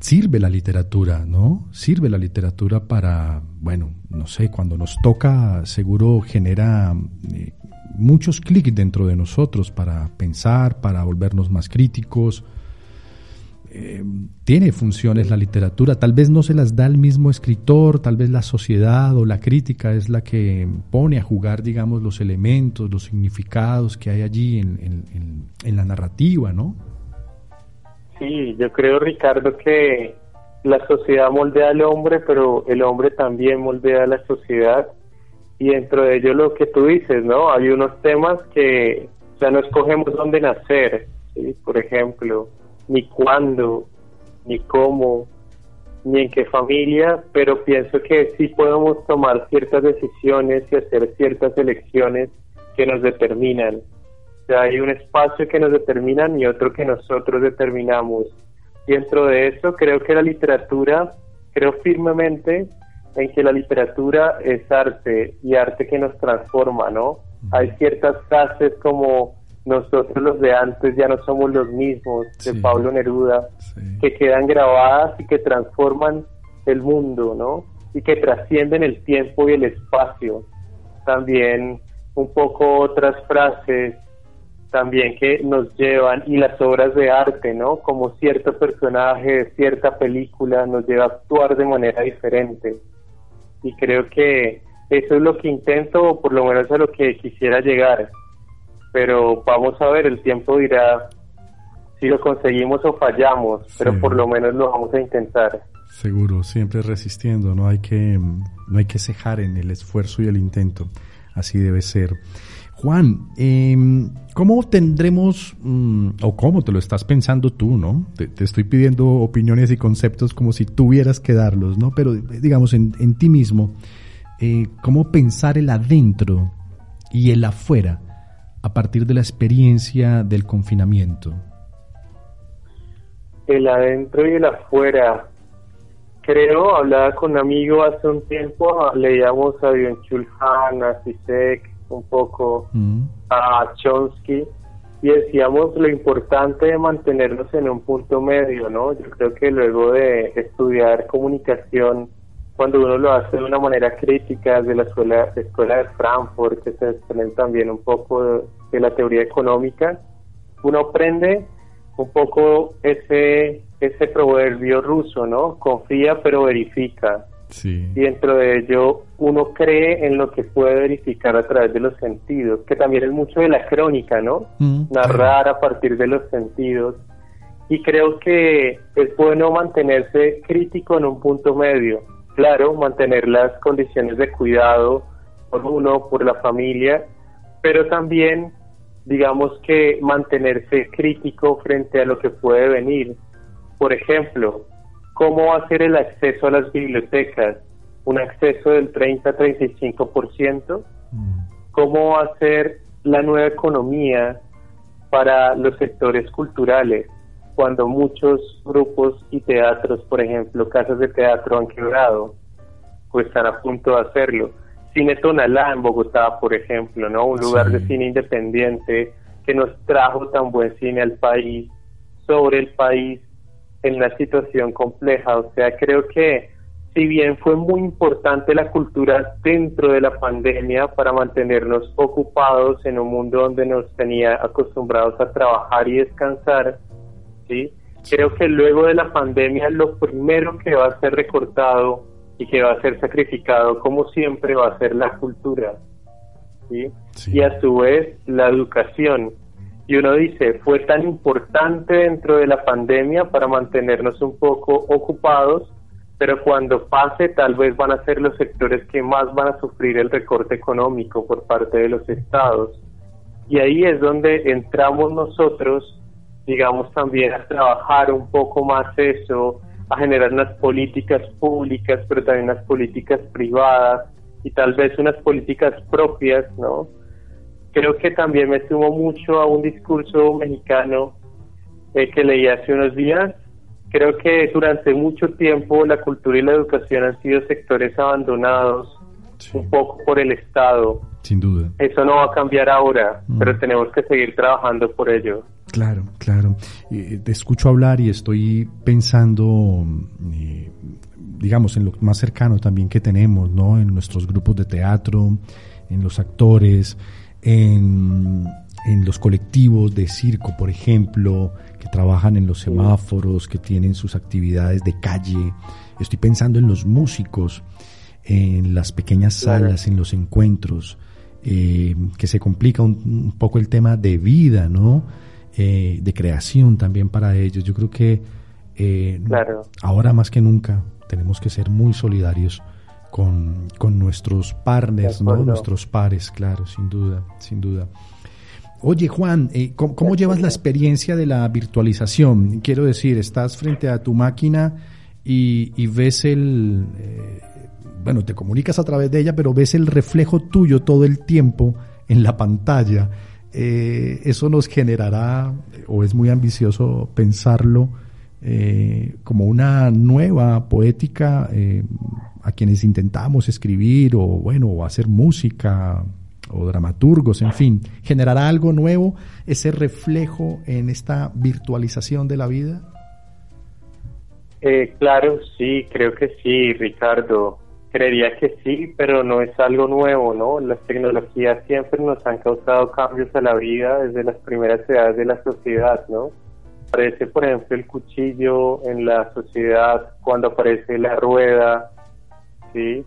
Sirve la literatura, ¿no? Sirve la literatura para, bueno, no sé, cuando nos toca, seguro genera eh, muchos clics dentro de nosotros para pensar, para volvernos más críticos, eh, tiene funciones la literatura, tal vez no se las da el mismo escritor, tal vez la sociedad o la crítica es la que pone a jugar, digamos, los elementos, los significados que hay allí en, la narrativa, ¿no? Sí, yo creo, Ricardo, que la sociedad moldea al hombre, pero el hombre también moldea a la sociedad. Y dentro de ello lo que tú dices, ¿no? Hay unos temas que ya no escogemos dónde nacer, por ejemplo ni cuándo, ni cómo, ni en qué familia, pero pienso que sí podemos tomar ciertas decisiones y hacer ciertas elecciones que nos determinan. Sea, hay un espacio que nos determinan y otro que nosotros determinamos. Dentro de eso creo que la literatura, creo firmemente en que la literatura es arte y arte que nos transforma, ¿no? Hay ciertas frases como nosotros los de antes ya no somos los mismos, de Pablo Neruda, que quedan grabadas y que transforman el mundo, ¿no? Y que trascienden el tiempo y el espacio. También un poco otras frases también que nos llevan y las obras de arte, ¿no? Como cierto personaje cierta película nos lleva a actuar de manera diferente. Y creo que eso es lo que intento, o por lo menos a lo que quisiera llegar, pero vamos a ver, el tiempo dirá si lo conseguimos o fallamos, pero por lo menos lo vamos a intentar. Seguro, siempre resistiendo, no hay que, no hay que cejar en el esfuerzo y el intento, así debe ser. Juan, eh, ¿cómo tendremos, mm, o cómo te lo estás pensando tú, no? Te, estoy pidiendo opiniones y conceptos como si tuvieras que darlos, ¿no? Pero digamos, en, ti mismo, eh, ¿cómo pensar el adentro y el afuera a partir de la experiencia del confinamiento? El adentro y el afuera. Creo, hablaba con un amigo hace un tiempo, leíamos a Byung-Chul Han, a Sisek, un poco mm. a Chomsky y decíamos lo importante de mantenernos en un punto medio, ¿no? Yo creo que luego de estudiar comunicación, cuando uno lo hace de una manera crítica, de la escuela, escuela de Frankfurt, que se desprende también un poco de, de la teoría económica, uno aprende un poco ese, ese proverbio ruso, ¿no? Confía pero verifica. Y dentro de ello uno cree en lo que puede verificar a través de los sentidos, que también es mucho de la crónica, ¿no? Mm, Narrar a partir de los sentidos. Y creo que es bueno mantenerse crítico en un punto medio. Claro, mantener las condiciones de cuidado por uno, por la familia, pero también digamos que mantenerse crítico frente a lo que puede venir. Por ejemplo, ¿cómo va a ser el acceso a las bibliotecas? ¿Un acceso del 30-35%? Mm. ¿Cómo va a ser la nueva economía para los sectores culturales? Cuando muchos grupos y teatros, por ejemplo, casas de teatro han quebrado, pues están a punto de hacerlo Cine Tonalá en Bogotá, por ejemplo, ¿no? Un lugar de cine independiente que nos trajo tan buen cine al país, sobre el país, en una situación compleja. O sea, creo que si bien fue muy importante la cultura dentro de la pandemia para mantenernos ocupados en un mundo donde nos tenía acostumbrados a trabajar y descansar, ¿sí? Creo que luego de la pandemia lo primero que va a ser recortado y que va a ser sacrificado, como siempre, va a ser la cultura. Y a su vez la educación. Y uno dice, fue tan importante dentro de la pandemia para mantenernos un poco ocupados, pero cuando pase tal vez van a ser los sectores que más van a sufrir el recorte económico por parte de los estados. Y ahí es donde entramos nosotros, digamos, también a trabajar un poco más eso, a generar unas políticas públicas, pero también unas políticas privadas y tal vez unas políticas propias, ¿no? Creo que también me sumo mucho a un discurso mexicano eh, que leí hace unos días. Creo que durante mucho tiempo la cultura y la educación han sido sectores abandonados un poco por el Estado. Sin duda. Eso no va a cambiar ahora, mm. pero tenemos que seguir trabajando por ello. Claro, claro. te escucho hablar y estoy pensando, eh, digamos, en lo más cercano también que tenemos, ¿no? En nuestros grupos de teatro, en los actores, en, en los colectivos de circo, por ejemplo, que trabajan en los semáforos, que tienen sus actividades de calle. Estoy pensando en los músicos, en las pequeñas salas, en los encuentros, eh, que se complica un poco el tema de vida, ¿no? Eh, de creación también para ellos. Yo creo que eh, ahora más que nunca tenemos que ser muy solidarios con, nuestros partners, ¿no? nuestros pares, claro, sin duda, sin duda. Oye, Juan, eh, ¿cómo, llevas la experiencia de la virtualización? Quiero decir, estás frente a tu máquina y, y ves el, bueno, te comunicas a través de ella, pero ves el reflejo tuyo todo el tiempo en la pantalla. Eh, eso nos generará, o es muy ambicioso pensarlo, eh, como una nueva poética eh, a quienes intentamos escribir o bueno, o hacer música o dramaturgos, en fin, generará algo nuevo ese reflejo en esta virtualización de la vida. claro, sí, creo que sí, Ricardo. Creería que sí, pero no es algo nuevo, ¿no? Las tecnologías siempre nos han causado cambios a la vida desde las primeras edades de la sociedad, ¿no? Aparece, por ejemplo, el cuchillo en la sociedad, cuando aparece la rueda, ¿sí?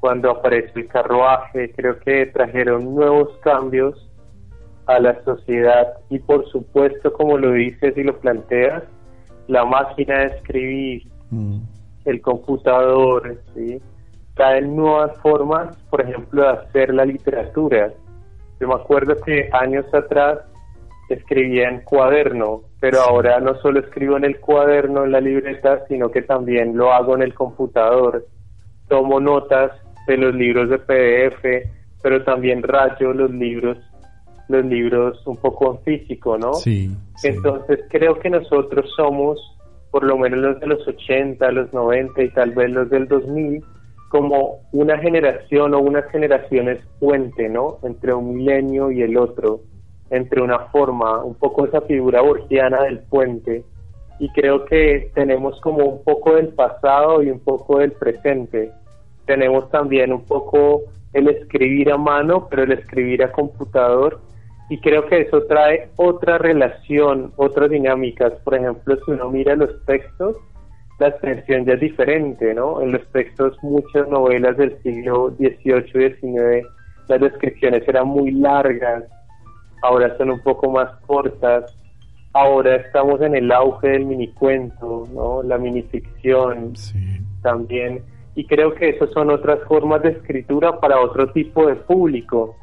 Cuando aparece el carruaje, creo que trajeron nuevos cambios a la sociedad y por supuesto, como lo dices y lo planteas, la máquina de escribir, mm. el computador, ¿sí? traen nuevas formas, por ejemplo, de hacer la literatura. Yo me acuerdo que años atrás escribía en cuaderno, pero ahora no solo escribo en el cuaderno, en la libreta, sino que también lo hago en el computador. Tomo notas de los libros de PDF, pero también rayo los libros los libros un poco en físico, ¿no? Sí, Entonces creo que nosotros somos, por lo menos los de los 80, los 90 y tal vez los del 2000, como una generación o unas generaciones puente, ¿no? Entre un milenio y el otro, entre una forma, un poco esa figura borgiana del puente. Y creo que tenemos como un poco del pasado y un poco del presente. Tenemos también un poco el escribir a mano, pero el escribir a computador y creo que eso trae otra relación, otras dinámicas. Por ejemplo, si uno mira los textos, la expresión ya es diferente, ¿no? En los textos, muchas novelas del siglo XVIII y XIX, las descripciones eran muy largas, ahora son un poco más cortas. Ahora estamos en el auge del minicuento, ¿no? La minificción también. Y creo que esas son otras formas de escritura para otro tipo de público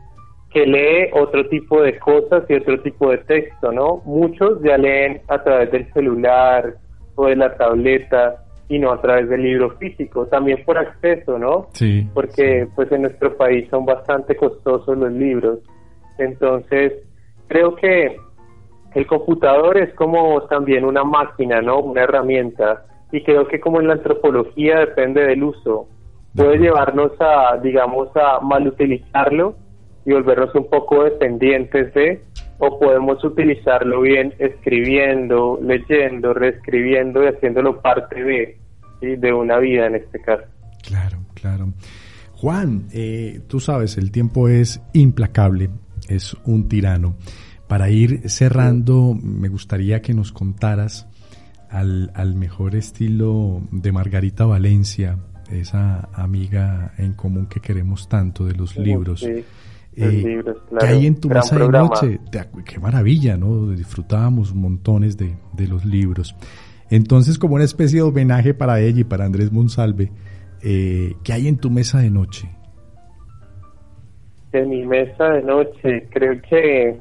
que lee otro tipo de cosas y otro tipo de texto, ¿no? Muchos ya leen a través del celular o de la tableta y no a través del libro físico, también por acceso, ¿no? Sí. Porque pues en nuestro país son bastante costosos los libros. Entonces, creo que el computador es como también una máquina, ¿no? Una herramienta. Y creo que como en la antropología depende del uso. Puede llevarnos a, digamos, a mal utilizarlo y volvernos un poco dependientes de, o podemos utilizarlo bien escribiendo, leyendo, reescribiendo y haciéndolo parte de, de una vida en este caso. Claro, claro. Juan, eh, tú sabes, el tiempo es implacable, es un tirano. Para ir cerrando, me gustaría que nos contaras al, al mejor estilo de Margarita Valencia, esa amiga en común que queremos tanto de los libros. Eh, ¿Qué hay en tu mesa de noche? Qué maravilla, ¿no? Disfrutábamos montones de, los libros. Entonces, como una especie de homenaje para ella y para Andrés Monsalve, eh, ¿qué hay en tu mesa de noche? En mi mesa de noche, creo que,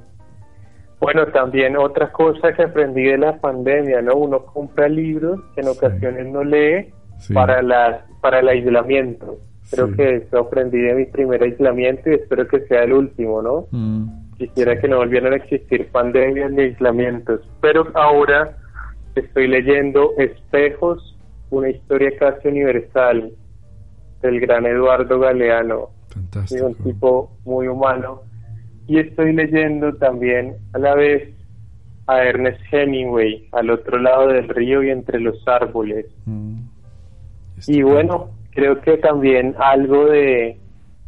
bueno, también otra cosa que aprendí de la pandemia, ¿no? Uno compra libros que en ocasiones no lee para, la, para el aislamiento. Creo que eso aprendí de mi primer aislamiento y espero que sea el último, ¿no? Mm. Quisiera que no volvieran a existir pandemias ni aislamientos. Pero ahora estoy leyendo Espejos, una historia casi universal del gran Eduardo Galeano. Fantástico. un tipo muy humano. Y estoy leyendo también a la vez a Ernest Hemingway, al otro lado del río y entre los árboles. Mm. Y bueno, creo que también algo de,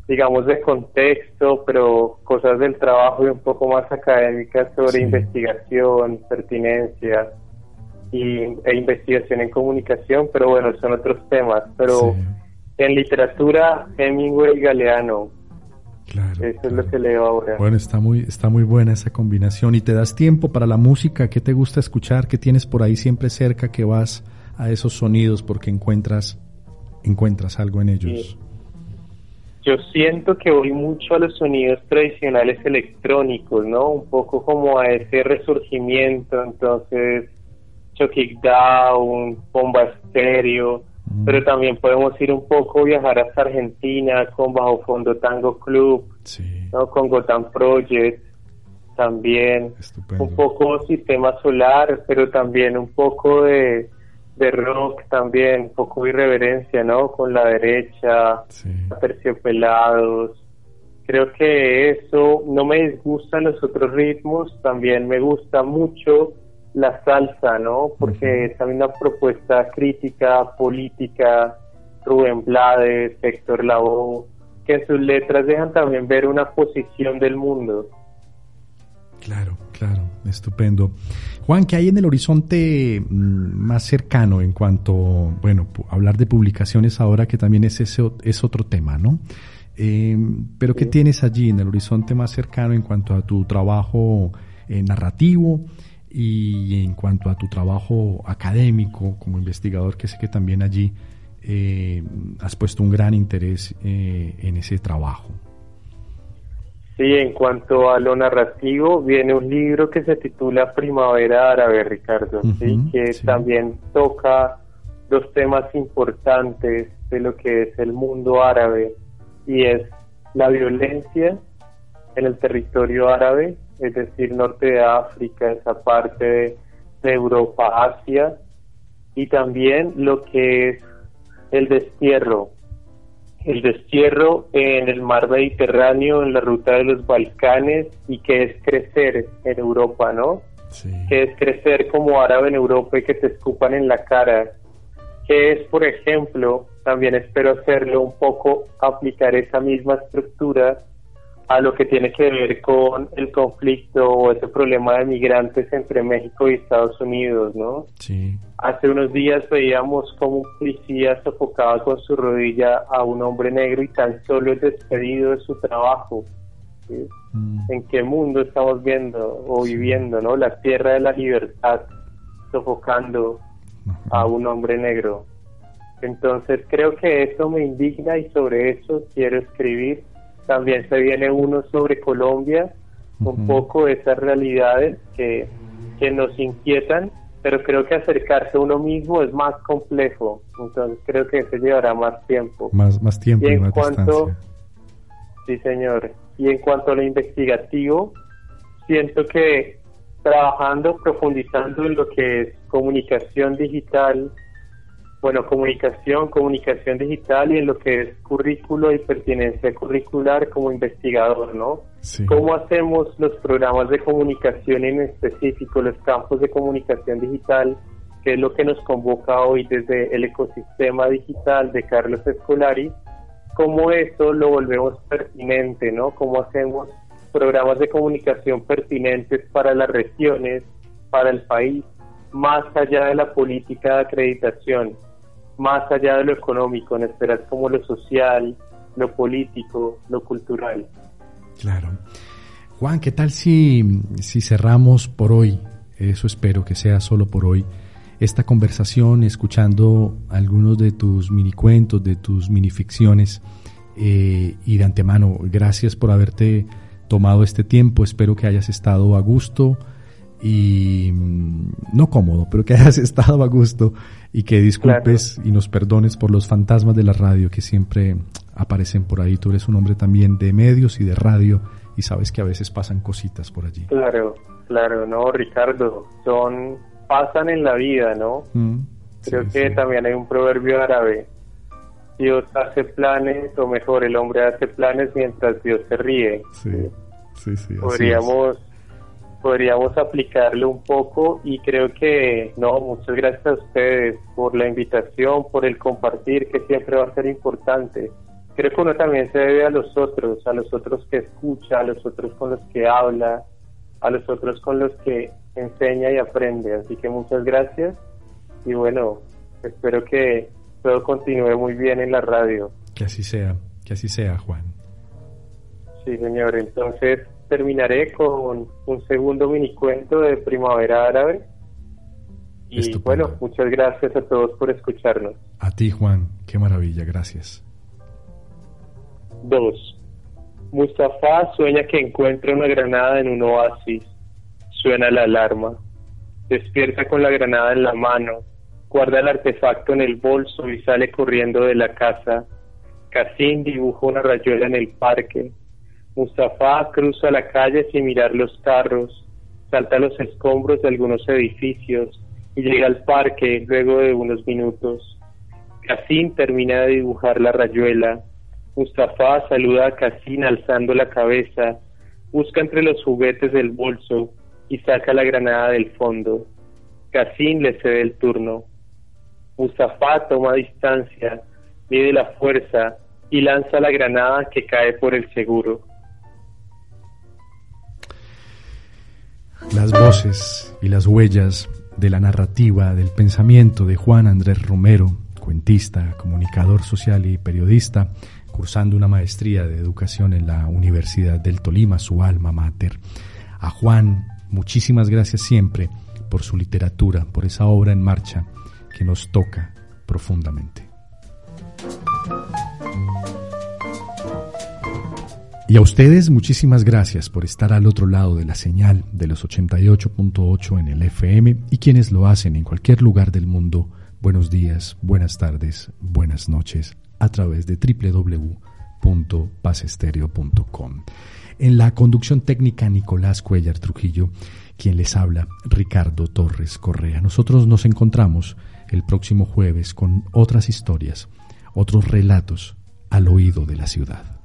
digamos, de contexto, pero cosas del trabajo y un poco más académicas sobre investigación, pertinencia y, e investigación en comunicación, pero bueno, son otros temas. Pero en literatura, Hemingway y Galeano. Claro, Eso es lo que leo ahora. Bueno, está muy, está muy buena esa combinación. ¿Y te das tiempo para la música? ¿Qué te gusta escuchar? ¿Qué tienes por ahí siempre cerca que vas a esos sonidos porque encuentras encuentras algo en ellos? Yo siento que voy mucho a los sonidos tradicionales electrónicos, ¿no? Un poco como a ese resurgimiento, entonces Chucky Down, Bomba Estéreo, mm. pero también podemos ir un poco, viajar hasta Argentina con Bajo Fondo Tango Club, ¿no? Con Gotham Project también, un poco sistema solar, pero también un poco de de rock también, un poco irreverencia, ¿no? Con la derecha, terciopelados. Creo que eso no me disgustan los otros ritmos, también me gusta mucho la salsa, ¿no? Porque también una propuesta crítica, política, Rubén Blades, Héctor Lavoe, que en sus letras dejan también ver una posición del mundo. Claro, claro, estupendo. Juan, ¿qué hay en el horizonte mm, más cercano en cuanto, bueno, hablar de publicaciones ahora que también es, ese, es otro tema, ¿no? pero ¿qué tienes allí en el horizonte más cercano en cuanto a tu trabajo narrativo? Y en cuanto a tu trabajo académico como investigador, que sé que también allí eh, has puesto un gran interés eh, en ese trabajo. Sí, en cuanto a lo narrativo, viene un libro que se titula Primavera Árabe, Ricardo, que también toca dos temas importantes de lo que es el mundo árabe y es la violencia en el territorio árabe es decir, norte de África, esa parte de, Europa, Asia, y también lo que es el destierro, el destierro en el mar Mediterráneo, en la ruta de los Balcanes, y que es crecer en Europa, ¿no? Que es crecer como árabe en Europa y que te escupan en la cara. Que es, por ejemplo, también espero hacerlo un poco, aplicar esa misma estructura a lo que tiene que ver con el conflicto o ese problema de migrantes entre México y Estados Unidos, ¿no? Sí. Hace unos días veíamos como un policía sofocaba con su rodilla a un hombre negro y tan solo es despedido de su trabajo. Mm. ¿En qué mundo estamos viendo o viviendo, no? La tierra de la libertad sofocando a un hombre negro. Entonces creo que eso me indigna y sobre eso quiero escribir también se viene uno sobre Colombia, un poco esas realidades que, que nos inquietan, pero creo que acercarse a uno mismo es más complejo, entonces creo que eso llevará más tiempo. Más, más tiempo y, en cuanto, Sí, señor. Y en cuanto a lo investigativo, siento que trabajando, profundizando en lo que es comunicación digital, bueno, comunicación, comunicación digital y en lo que es currículo y pertinencia curricular como investigador, ¿no? ¿Cómo hacemos los programas de comunicación en específico, los campos de comunicación digital, que es lo que nos convoca hoy desde el ecosistema digital de Carlos Escolari? ¿Cómo eso lo volvemos pertinente, ¿no? ¿Cómo hacemos programas de comunicación pertinentes para las regiones, para el país, más allá de la política de acreditación? Más allá de lo económico, en esperar como lo social, lo político, lo cultural. Claro. Juan, ¿qué tal si, si cerramos por hoy? Eso espero que sea solo por hoy. Esta conversación, escuchando algunos de tus mini cuentos, de tus minificciones, eh, y de antemano, gracias por haberte tomado este tiempo. Espero que hayas estado a gusto y mm, no cómodo, pero que hayas estado a gusto y que disculpes y nos perdones por los fantasmas de la radio que siempre aparecen por ahí. Tú eres un hombre también de medios y de radio y sabes que a veces pasan cositas por allí. Claro, claro, no, Ricardo, son pasan en la vida, ¿no? Mm, Creo que también hay un proverbio árabe. Dios hace planes, o mejor, el hombre hace planes mientras Dios se ríe. Sí, sí, sí. Podríamos podríamos aplicarlo un poco y creo que no, muchas gracias a ustedes por la invitación, por el compartir que siempre va a ser importante. Creo que uno también se debe a los otros, a los otros que escucha, a los otros con los que habla, a los otros con los que enseña y aprende. Así que muchas gracias y bueno, espero que todo continúe muy bien en la radio. Que así sea, que así sea, Juan. Sí, señor. Entonces, terminaré con un segundo mini cuento de Primavera Árabe. Y bueno, muchas gracias a todos por escucharnos. A ti, Juan, qué maravilla, gracias. Dos. Mustafa sueña que encuentra una granada en un oasis. Suena la alarma. Despierta con la granada en la mano. Guarda el artefacto en el bolso y sale corriendo de la casa. Casín dibuja una rayuela en el parque. Mustafa cruza la calle sin mirar los carros, salta los escombros de algunos edificios y llega al parque luego de unos minutos. Casín termina de dibujar la rayuela. Mustafa saluda a Casín alzando la cabeza, busca entre los juguetes del bolso y saca la granada del fondo. Casín le cede el turno. Mustafa toma distancia, mide la fuerza y lanza la granada que cae por el seguro. Las voces y las huellas de la narrativa, del pensamiento de Juan Andrés Romero, cuentista, comunicador social y periodista, cursando una maestría de educación en la Universidad del Tolima, su alma mater. A Juan, muchísimas gracias siempre por su literatura, por esa obra en marcha que nos toca profundamente. Y a ustedes muchísimas gracias por estar al otro lado de la señal de los 88.8 en el FM y quienes lo hacen en cualquier lugar del mundo. Buenos días, buenas tardes, buenas noches a través de www.pacestereo.com. En la conducción técnica Nicolás Cuellar Trujillo, quien les habla Ricardo Torres Correa. Nosotros nos encontramos el próximo jueves con otras historias, otros relatos al oído de la ciudad.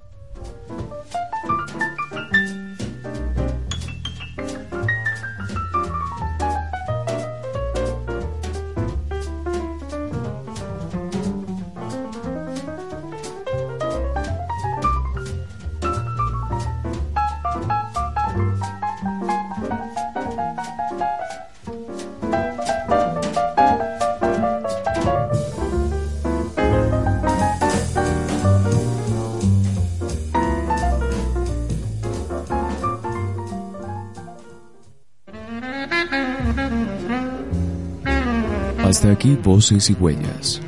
Aquí Voces y Huellas.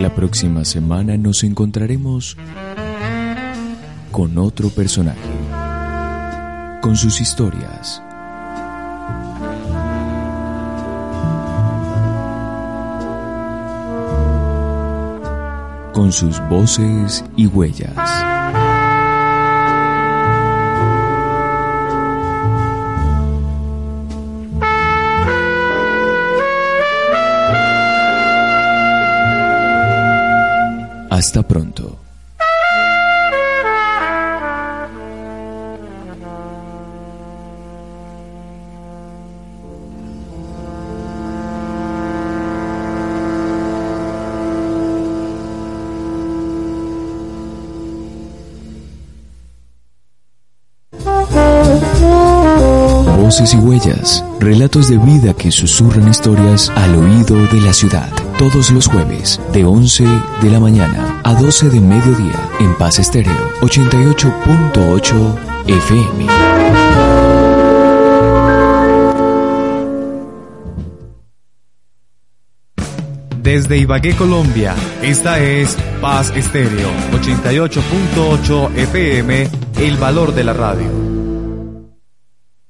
La próxima semana nos encontraremos con otro personaje, con sus historias. con sus voces y huellas. Hasta pronto. Voces y huellas, relatos de vida que susurran historias al oído de la ciudad todos los jueves de 11 de la mañana a 12 de mediodía en Paz Estéreo 88.8 FM. Desde Ibagué, Colombia, esta es Paz Estéreo 88.8 FM, el valor de la radio.